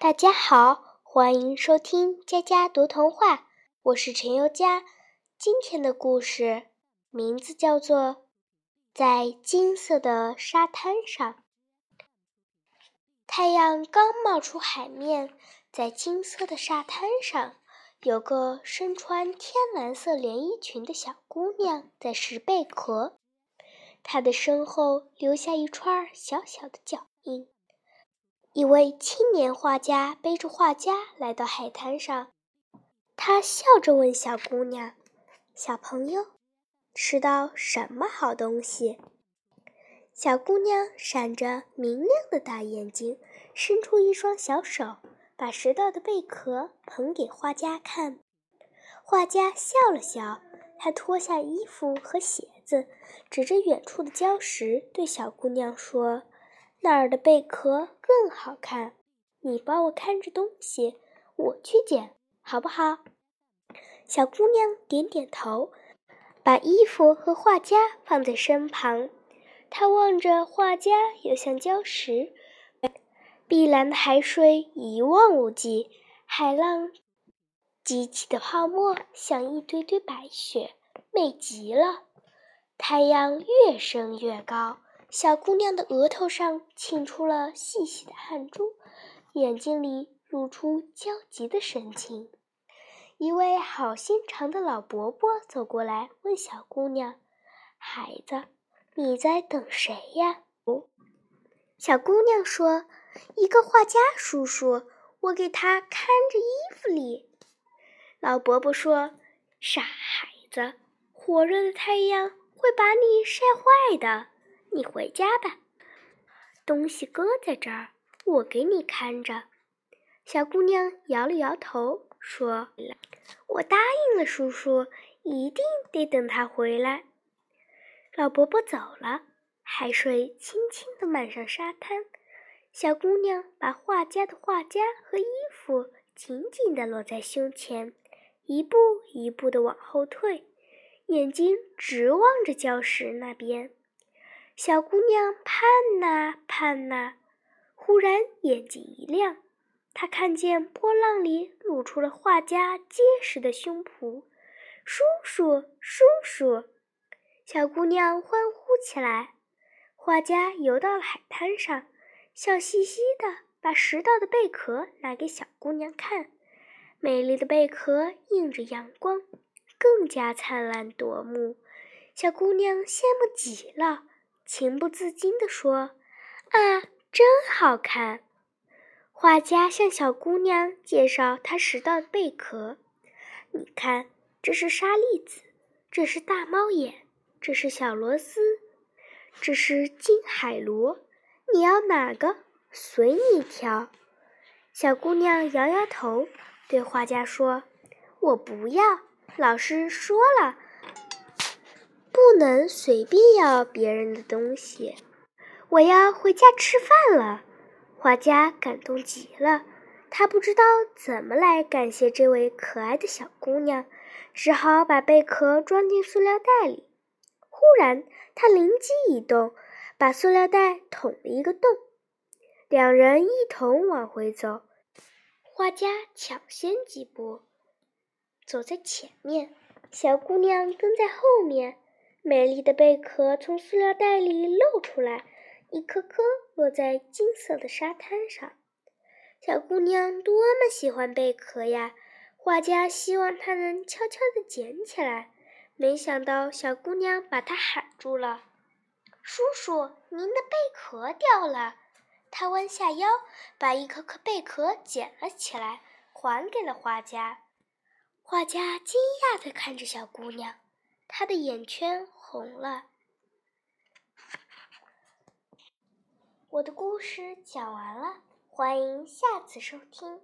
大家好，欢迎收听佳佳读童话，我是陈宥佳。今天的故事名字叫做《在金色的沙滩上》。太阳刚冒出海面，在金色的沙滩上，有个身穿天蓝色连衣裙的小姑娘在拾贝壳，她的身后留下一串小小的脚印。一位青年画家背着画夹来到海滩上，他笑着问小姑娘：“小朋友，吃到什么好东西？”小姑娘闪着明亮的大眼睛，伸出一双小手，把拾到的贝壳捧给画家看。画家笑了笑，他脱下衣服和鞋子，指着远处的礁石，对小姑娘说。那儿的贝壳更好看，你帮我看着东西，我去捡，好不好？小姑娘点点头，把衣服和画夹放在身旁。她望着画夹又像礁石，碧蓝的海水一望无际，海浪激起的泡沫像一堆堆白雪，美极了。太阳越升越高。小姑娘的额头上沁出了细细的汗珠，眼睛里露出焦急的神情。一位好心肠的老伯伯走过来，问小姑娘：“孩子，你在等谁呀？”哦小姑娘说：“一个画家叔叔，我给他看着衣服里。”老伯伯说：“傻孩子，火热的太阳会把你晒坏的。”你回家吧，东西搁在这儿，我给你看着。小姑娘摇了摇头，说：“我答应了叔叔，一定得等他回来。”老伯伯走了，海水轻轻地漫上沙滩。小姑娘把画家的画夹和衣服紧紧地落在胸前，一步一步地往后退，眼睛直望着礁石那边。小姑娘盼呐盼呐，忽然眼睛一亮，她看见波浪里露出了画家结实的胸脯。叔叔，叔叔！小姑娘欢呼起来。画家游到了海滩上，笑嘻嘻的把拾到的贝壳拿给小姑娘看。美丽的贝壳映着阳光，更加灿烂夺目。小姑娘羡慕极了。情不自禁地说：“啊，真好看！”画家向小姑娘介绍他拾到的贝壳：“你看，这是沙粒子，这是大猫眼，这是小螺丝，这是金海螺。你要哪个？随你挑。”小姑娘摇摇头，对画家说：“我不要，老师说了。”不能随便要别人的东西。我要回家吃饭了。画家感动极了，他不知道怎么来感谢这位可爱的小姑娘，只好把贝壳装进塑料袋里。忽然，他灵机一动，把塑料袋捅了一个洞。两人一同往回走，画家抢先几步，走在前面，小姑娘跟在后面。美丽的贝壳从塑料袋里露出来，一颗颗落在金色的沙滩上。小姑娘多么喜欢贝壳呀！画家希望她能悄悄地捡起来，没想到小姑娘把她喊住了：“叔叔，您的贝壳掉了。”她弯下腰，把一颗颗贝壳捡了起来，还给了画家。画家惊讶地看着小姑娘。他的眼圈红了。我的故事讲完了，欢迎下次收听。